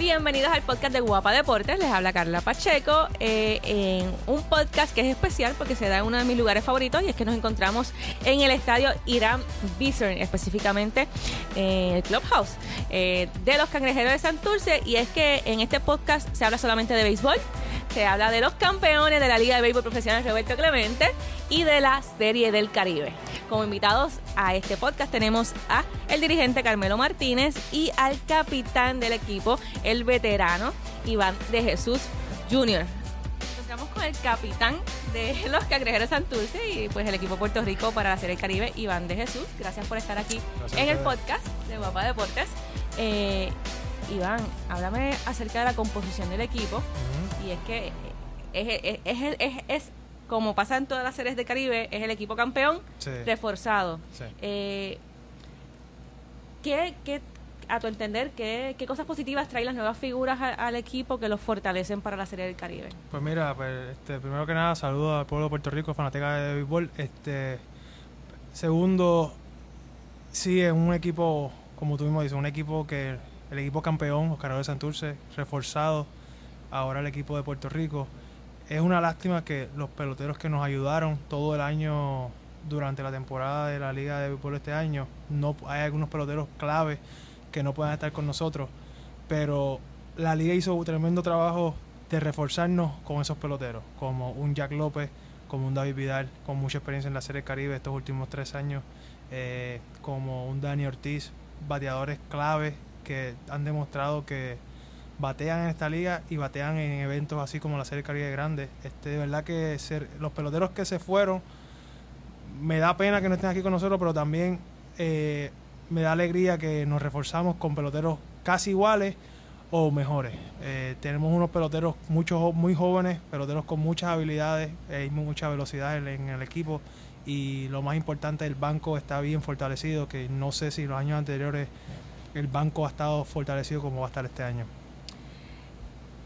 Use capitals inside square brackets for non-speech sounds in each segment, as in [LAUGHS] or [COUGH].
Bienvenidos al podcast de Guapa Deportes. Les habla Carla Pacheco eh, en un podcast que es especial porque se da en uno de mis lugares favoritos y es que nos encontramos en el estadio Irán Bison, específicamente en el Clubhouse eh, de los Cangrejeros de Santurce. Y es que en este podcast se habla solamente de béisbol, se habla de los campeones de la Liga de Béisbol Profesional Roberto Clemente y de la Serie del Caribe. Como invitados a este podcast tenemos a el dirigente Carmelo Martínez y al capitán del equipo, el veterano Iván de Jesús Jr. Estamos con el capitán de los Cangrejeros Santurce y pues el equipo Puerto Rico para la Serie del Caribe, Iván de Jesús. Gracias por estar aquí en el podcast de Guapa Deportes. Eh, Iván, háblame acerca de la composición del equipo. Y es que es, es, es, como pasa en todas las series de Caribe, es el equipo campeón reforzado. Eh, ¿qué, a tu entender, ¿qué, qué cosas positivas traen las nuevas figuras al equipo que los fortalecen para la Serie del Caribe? Pues mira, pues, este, primero que nada, saludo al pueblo de Puerto Rico, fanática de béisbol. Este, segundo, sí, es un equipo, como tú mismo dices, un equipo que el equipo campeón, los Carros de Santurce, reforzado, ahora el equipo de Puerto Rico. Es una lástima que los peloteros que nos ayudaron todo el año durante la temporada de la Liga de Béisbol este año, no hay algunos peloteros clave que no puedan estar con nosotros, pero la liga hizo un tremendo trabajo de reforzarnos con esos peloteros, como un Jack López, como un David Vidal, con mucha experiencia en la Serie Caribe estos últimos tres años, eh, como un Dani Ortiz, bateadores clave que han demostrado que batean en esta liga y batean en eventos así como la Serie Caribe Grande. Este, de verdad que ser, los peloteros que se fueron, me da pena que no estén aquí con nosotros, pero también eh, me da alegría que nos reforzamos con peloteros casi iguales o mejores. Eh, tenemos unos peloteros muchos muy jóvenes, peloteros con muchas habilidades, hay mucha velocidad en el equipo y lo más importante, el banco está bien fortalecido, que no sé si los años anteriores el banco ha estado fortalecido como va a estar este año.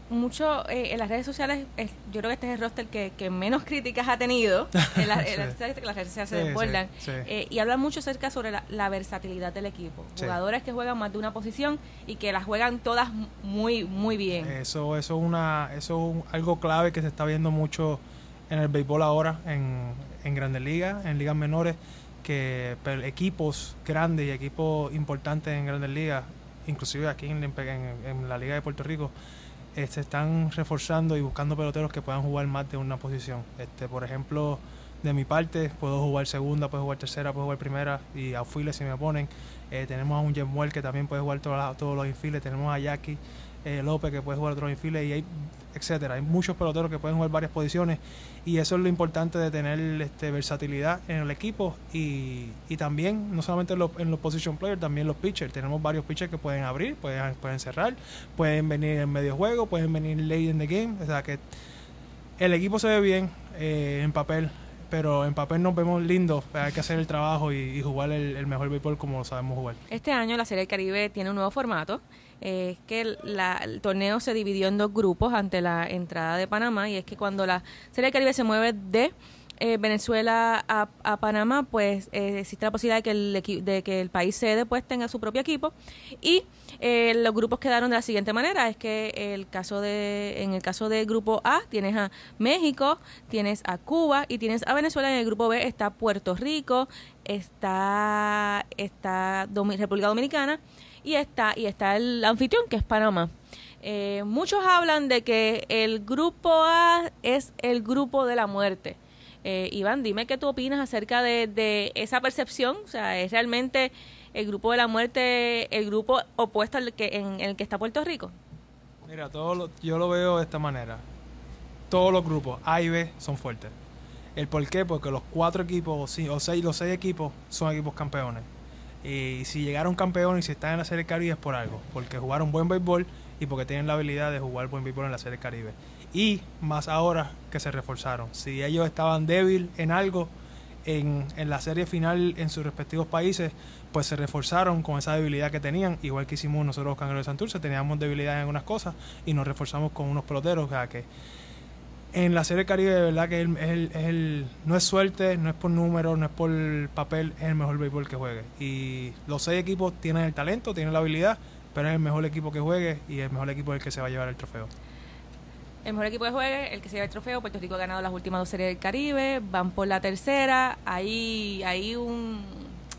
Mucho eh, en las redes sociales, yo creo que este es el roster que, menos críticas ha tenido. [LAUGHS] En, las redes sociales se desbordan. Eh, y hablan mucho acerca sobre la, versatilidad del equipo. Jugadores que juegan más de una posición y que las juegan todas muy, muy bien. Eso, eso, una, eso es algo clave que se está viendo mucho en el béisbol ahora, en, en grandes ligas, en ligas menores que equipos grandes y equipos importantes en grandes ligas, inclusive aquí en, la Liga de Puerto Rico, se están reforzando y buscando peloteros que puedan jugar más de una posición. Este, por ejemplo, de mi parte, puedo jugar segunda, puedo jugar tercera, puedo jugar primera y a si me ponen. Eh, tenemos a un Jemuel que también puede jugar todos los infiles. Tenemos a Jackie eh, López que puede jugar otros infiles y hay etcétera. Hay muchos peloteros que pueden jugar varias posiciones y eso es lo importante de tener este, versatilidad en el equipo y, y también, no solamente en los, en los position players, también los pitchers. Tenemos varios pitchers que pueden abrir, pueden, pueden cerrar, pueden venir en medio juego, pueden venir late in the game. O sea que el equipo se ve bien eh, en papel, pero en papel nos vemos lindos. Hay que hacer el trabajo y, jugar el, el, mejor béisbol como lo sabemos jugar. Este año la Serie del Caribe tiene un nuevo formato es que el, torneo se dividió en dos grupos ante la entrada de Panamá y es que cuando la Serie Caribe se mueve de eh, Venezuela a, Panamá, pues eh, existe la posibilidad de que el, de que el país sede pues tenga su propio equipo y eh, los grupos quedaron de la siguiente manera es que el caso de en el caso del grupo A tienes a México tienes a Cuba y tienes a Venezuela en el grupo B está Puerto Rico está está República Dominicana y está, y está el anfitrión que es Panamá. Eh, muchos hablan de que el grupo A es el grupo de la muerte. Eh, Iván, dime qué tú opinas acerca de, esa percepción. O sea, ¿es realmente el grupo de la muerte el grupo opuesto al que, en, el que está Puerto Rico? Mira, todo yo lo veo de esta manera. Todos los grupos A y B son fuertes. ¿El por qué? Porque los cuatro equipos o seis, los seis equipos son equipos campeones. Y si llegaron campeones y si están en la Serie Caribe es por algo, porque jugaron buen béisbol y porque tienen la habilidad de jugar buen béisbol en la Serie Caribe. Y más ahora que se reforzaron. Si ellos estaban débil en algo en, en la serie final en sus respectivos países, pues se reforzaron con esa debilidad que tenían, igual que hicimos nosotros los Cangreros de Santurce, teníamos debilidad en algunas cosas y nos reforzamos con unos peloteros, o que en la Serie Caribe de verdad que el, no es suerte, no es por número, no es por papel, es el mejor béisbol que juegue. Y los seis equipos tienen el talento, tienen la habilidad, pero es el mejor equipo que juegue y el mejor equipo es el que se va a llevar el trofeo. El mejor equipo que juegue, el que se lleva el trofeo. Puerto Rico ha ganado las últimas dos series del Caribe, van por la tercera. Hay, hay un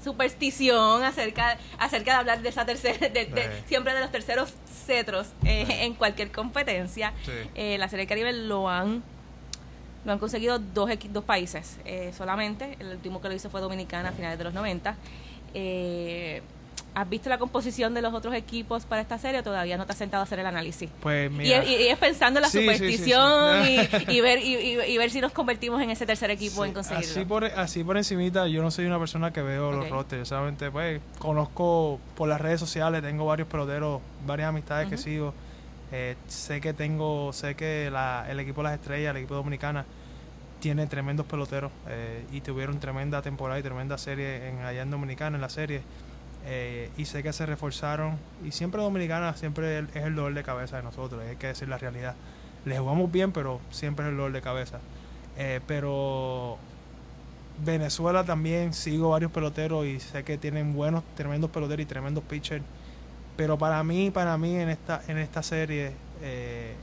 superstición acerca acerca de hablar de esa tercera de, siempre de los terceros cetros eh, en cualquier competencia. Eh, la serie del Caribe lo han lo han conseguido dos dos países eh, solamente. El último que lo hizo fue Dominicana a finales de los 90 eh, ¿Has visto la composición de los otros equipos para esta serie o todavía no te has sentado a hacer el análisis? Pues Y, es pensando en la superstición y, [LAUGHS] ver y, ver si nos convertimos en ese tercer equipo en conseguirlo. Así por, así por encimita, yo no soy una persona que veo los rosters. Solamente pues conozco por las redes sociales, tengo varios peloteros, varias amistades que sigo. Eh, sé que tengo, sé que el equipo de las estrellas, el equipo dominicana, tiene tremendos peloteros eh, y tuvieron tremenda temporada y tremenda serie en, allá en Dominicana en la serie eh, y sé que se reforzaron. Y siempre Dominicana siempre es el dolor de cabeza de nosotros, hay que decir la realidad. Le jugamos bien, pero siempre es el dolor de cabeza. Eh, pero Venezuela también sigo varios peloteros y sé que tienen buenos, tremendos peloteros y tremendos pitchers. Pero para mí, para mí en esta, en esta serie, eh,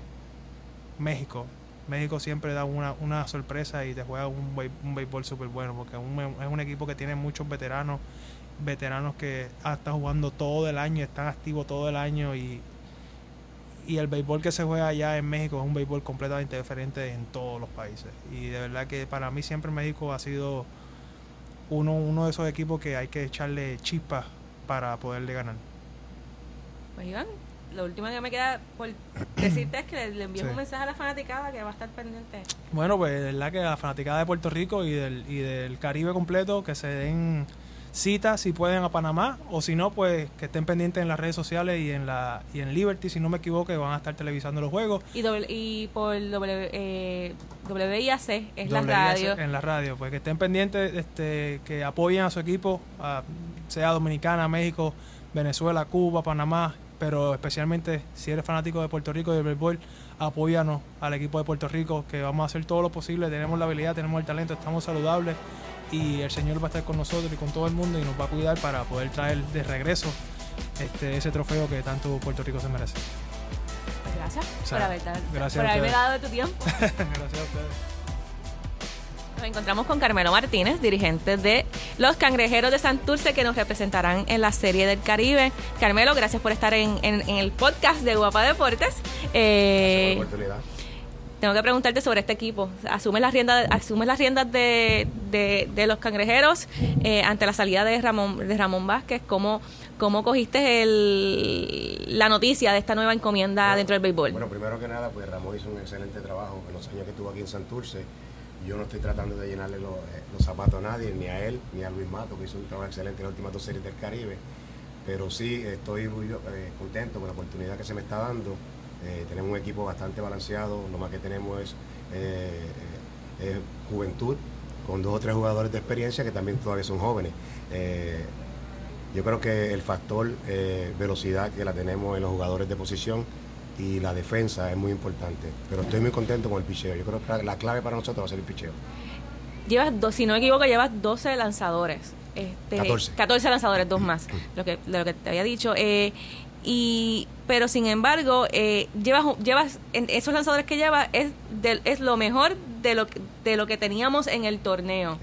México. México siempre da una, una sorpresa y te juega un, un béisbol súper bueno porque es un equipo que tiene muchos veteranos veteranos que están jugando todo el año, están activos todo el año y, y el béisbol que se juega allá en México es un béisbol completamente diferente en todos los países. Y de verdad que para mí siempre México ha sido uno, uno de esos equipos que hay que echarle chispas para poderle ganar. Pues Iván, lo último que me queda por [CLEARS THROAT] decirte es que le, envío un mensaje a la fanaticada que va a estar pendiente. Bueno, pues de verdad que la fanaticada de Puerto Rico y del, y del Caribe completo que se den cita si pueden a Panamá o si no pues que estén pendientes en las redes sociales y en la y en Liberty si no me equivoco que van a estar televisando los juegos. Y, y por w, eh, WIAC es la radio. en la radio pues que estén pendientes este que apoyen a su equipo sea Dominicana México Venezuela Cuba Panamá pero especialmente si eres fanático de Puerto Rico y del béisbol apóyanos al equipo de Puerto Rico que vamos a hacer todo lo posible tenemos la habilidad tenemos el talento estamos saludables y el Señor va a estar con nosotros y con todo el mundo y nos va a cuidar para poder traer de regreso este, ese trofeo que tanto Puerto Rico se merece. Pues gracias por, haber, gracias por haberme dado de tu tiempo. [LAUGHS] gracias a ustedes. Nos encontramos con Carmelo Martínez, dirigente de los Cangrejeros de Santurce, que nos representarán en la Serie del Caribe. Carmelo, gracias por estar en, el podcast de Guapa Deportes. Eh, por la oportunidad tengo que preguntarte sobre este equipo. ¿Asumes las riendas, asumes las riendas de, de, los cangrejeros eh, ante la salida de Ramón, de Ramón Vázquez? ¿Cómo, cómo cogiste el, la noticia de esta nueva encomienda dentro del béisbol? Bueno, primero que nada, pues Ramón hizo un excelente trabajo en los años que estuvo aquí en Santurce. Yo no estoy tratando de llenarle los, eh, los zapatos a nadie, ni a él, ni a Luis Mato, que hizo un trabajo excelente en las últimas dos series del Caribe. Pero sí estoy muy eh, contento con la oportunidad que se me está dando eh, tenemos un equipo bastante balanceado, lo más que tenemos es, juventud, con dos o tres jugadores de experiencia que también todavía son jóvenes. yo creo que el factor velocidad que la tenemos en los jugadores de posición y la defensa es muy importante. Pero estoy muy contento con el picheo. Yo creo que la clave para nosotros va a ser el picheo. Llevas, dos, si no me equivoco, llevas 12 lanzadores. Este, 14. 14 lanzadores, dos más, lo que, lo que te había dicho. Eh, y pero sin embargo eh, llevas llevas esos lanzadores que llevas es es lo mejor de lo de lo que teníamos en el torneo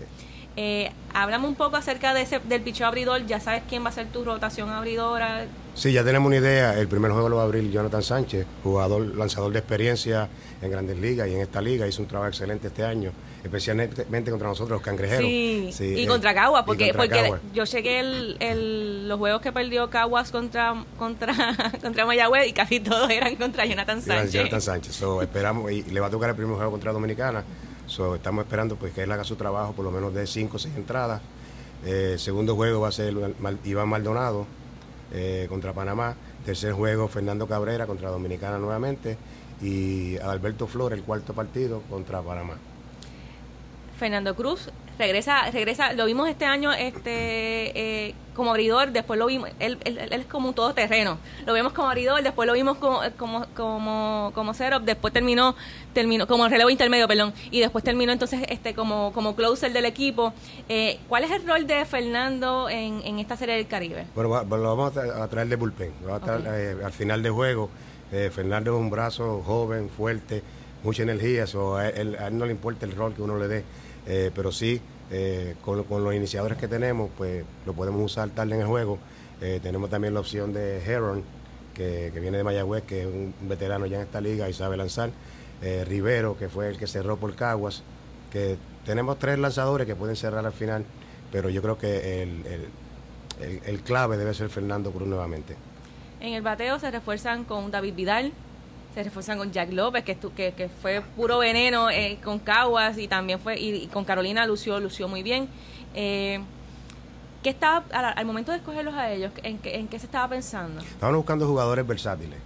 eh, háblame un poco acerca de ese, del picheo abridor ya sabes quién va a ser tu rotación abridora Sí, ya tenemos una idea. El primer juego lo va a abrir Jonathan Sánchez, jugador, lanzador de experiencia en Grandes Ligas y en esta liga. Hizo un trabajo excelente este año, especialmente contra nosotros, los cangrejeros. Sí, y contra Caguas, porque, porque yo llegué el, el, los juegos que perdió Caguas contra, contra, [LAUGHS] contra Mayagüez y casi todos eran contra Jonathan Sánchez. Jonathan Sánchez. [LAUGHS] esperamos, y le va a tocar el primer juego contra Dominicana. estamos esperando pues que él haga su trabajo, por lo menos de 5 o 6 entradas. Eh, segundo juego va a ser Iván Maldonado eh, contra Panamá. Tercer juego, Fernando Cabrera contra Dominicana nuevamente. Y Alberto Flores, el cuarto partido contra Panamá. Fernando Cruz regresa, regresa, lo vimos este año, este eh, como abridor, después lo vimos, él, él, él es como un todoterreno. Lo vemos como abridor, después lo vimos como como como, como setup, después terminó terminó como relevo intermedio, perdón, y después terminó entonces este como como closer del equipo. Eh, ¿Cuál es el rol de Fernando en, en esta serie del Caribe? Bueno, va- lo vamos a traer de bullpen. Lo vamos a traer, eh, al final de juego, eh, Fernando es un brazo joven, fuerte, mucha energía. so, a, él, a él no le importa el rol que uno le dé, eh, pero sí, eh, con, los iniciadores que tenemos, pues lo podemos usar tarde en el juego. Eh, tenemos también la opción de Heron, que, viene de Mayagüez, que es un veterano ya en esta liga y sabe lanzar. Eh, Rivero, que fue el que cerró por Caguas. Que tenemos tres lanzadores que pueden cerrar al final, pero yo creo que el- el, el clave debe ser Fernando Cruz nuevamente. En el bateo se refuerzan con David Vidal, se refuerzan con Jack López, que, que, que fue puro veneno eh, con Caguas y también fue, y, con Carolina lució, lució muy bien. Eh, ¿Qué estaba, al, momento de escogerlos a ellos, en, en qué se estaba pensando? Estamos buscando jugadores versátiles,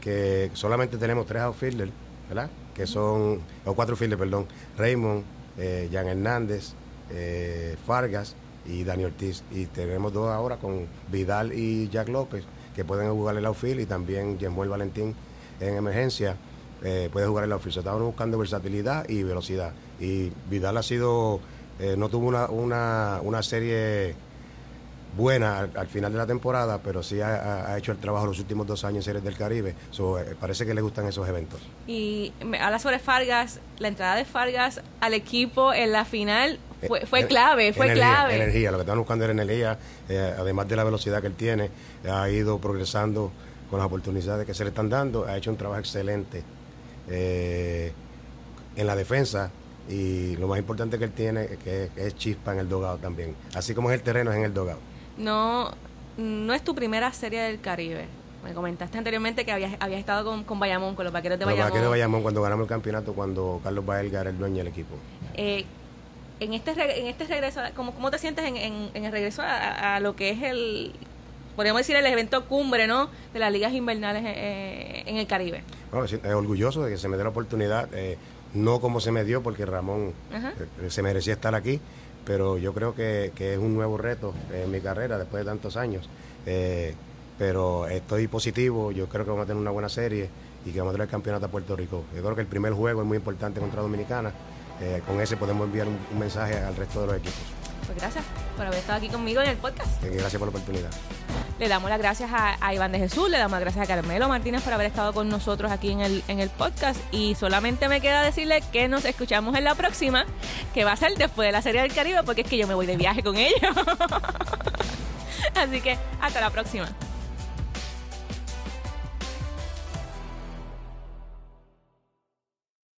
que solamente tenemos tres outfielders, ¿verdad? Que son, o cuatro fielders, perdón, Raymond, eh, Jan Hernández, eh, Fargas y Dani Ortiz. Y tenemos dos ahora con Vidal y Jack López, que pueden jugar el outfield y también Jemuel Valentín en emergencia eh, puede jugar el outfield. So, Estamos buscando versatilidad y velocidad. Y Vidal ha sido, eh, no tuvo una, una, una serie buena al, al final de la temporada, pero sí ha, hecho el trabajo los últimos dos años en Series del Caribe. So, eh, parece que le gustan esos eventos. Y me habla sobre Fargas, la entrada de Fargas al equipo en la final fue, fue Eh, clave, fue energía, clave. Energía, lo que están buscando es energía, eh, además de la velocidad que él tiene, ha ido progresando con las oportunidades que se le están dando, ha hecho un trabajo excelente eh, en la defensa y lo más importante que él tiene es que es chispa en el dogado también, así como es el terreno es en el dogado. No, no es tu primera serie del Caribe. Me comentaste anteriormente que habías, habías estado con, con Bayamón, con los vaqueros de Los Bayamón. vaqueros de Bayamón cuando ganamos el campeonato, cuando Carlos Baelga era el dueño del equipo. Eh, en este en este regreso, ¿cómo, cómo te sientes en, en- en el regreso a, a lo que es el, podríamos decir, el evento cumbre, ¿no? De las ligas invernales eh, en el Caribe. Bueno, eh, orgulloso de que se me dé la oportunidad, eh, no como se me dio, porque Ramón eh, se merecía estar aquí, pero yo creo que, que es un nuevo reto en mi carrera después de tantos años. Eh, pero estoy positivo, yo creo que vamos a tener una buena serie y que vamos a traer el campeonato a Puerto Rico. Yo creo que el primer juego es muy importante contra Dominicana. Eh, con ese podemos enviar un, un mensaje al resto de los equipos. Pues gracias por haber estado aquí conmigo en el podcast. Eh, gracias por la oportunidad. Le damos las gracias a, Iván de Jesús, le damos las gracias a Carmelo Martínez por haber estado con nosotros aquí en el, en el podcast. Y solamente me queda decirle que nos escuchamos en la próxima, que va a ser después de la Serie del Caribe, porque es que yo me voy de viaje con ellos. [LAUGHS] Así que hasta la próxima.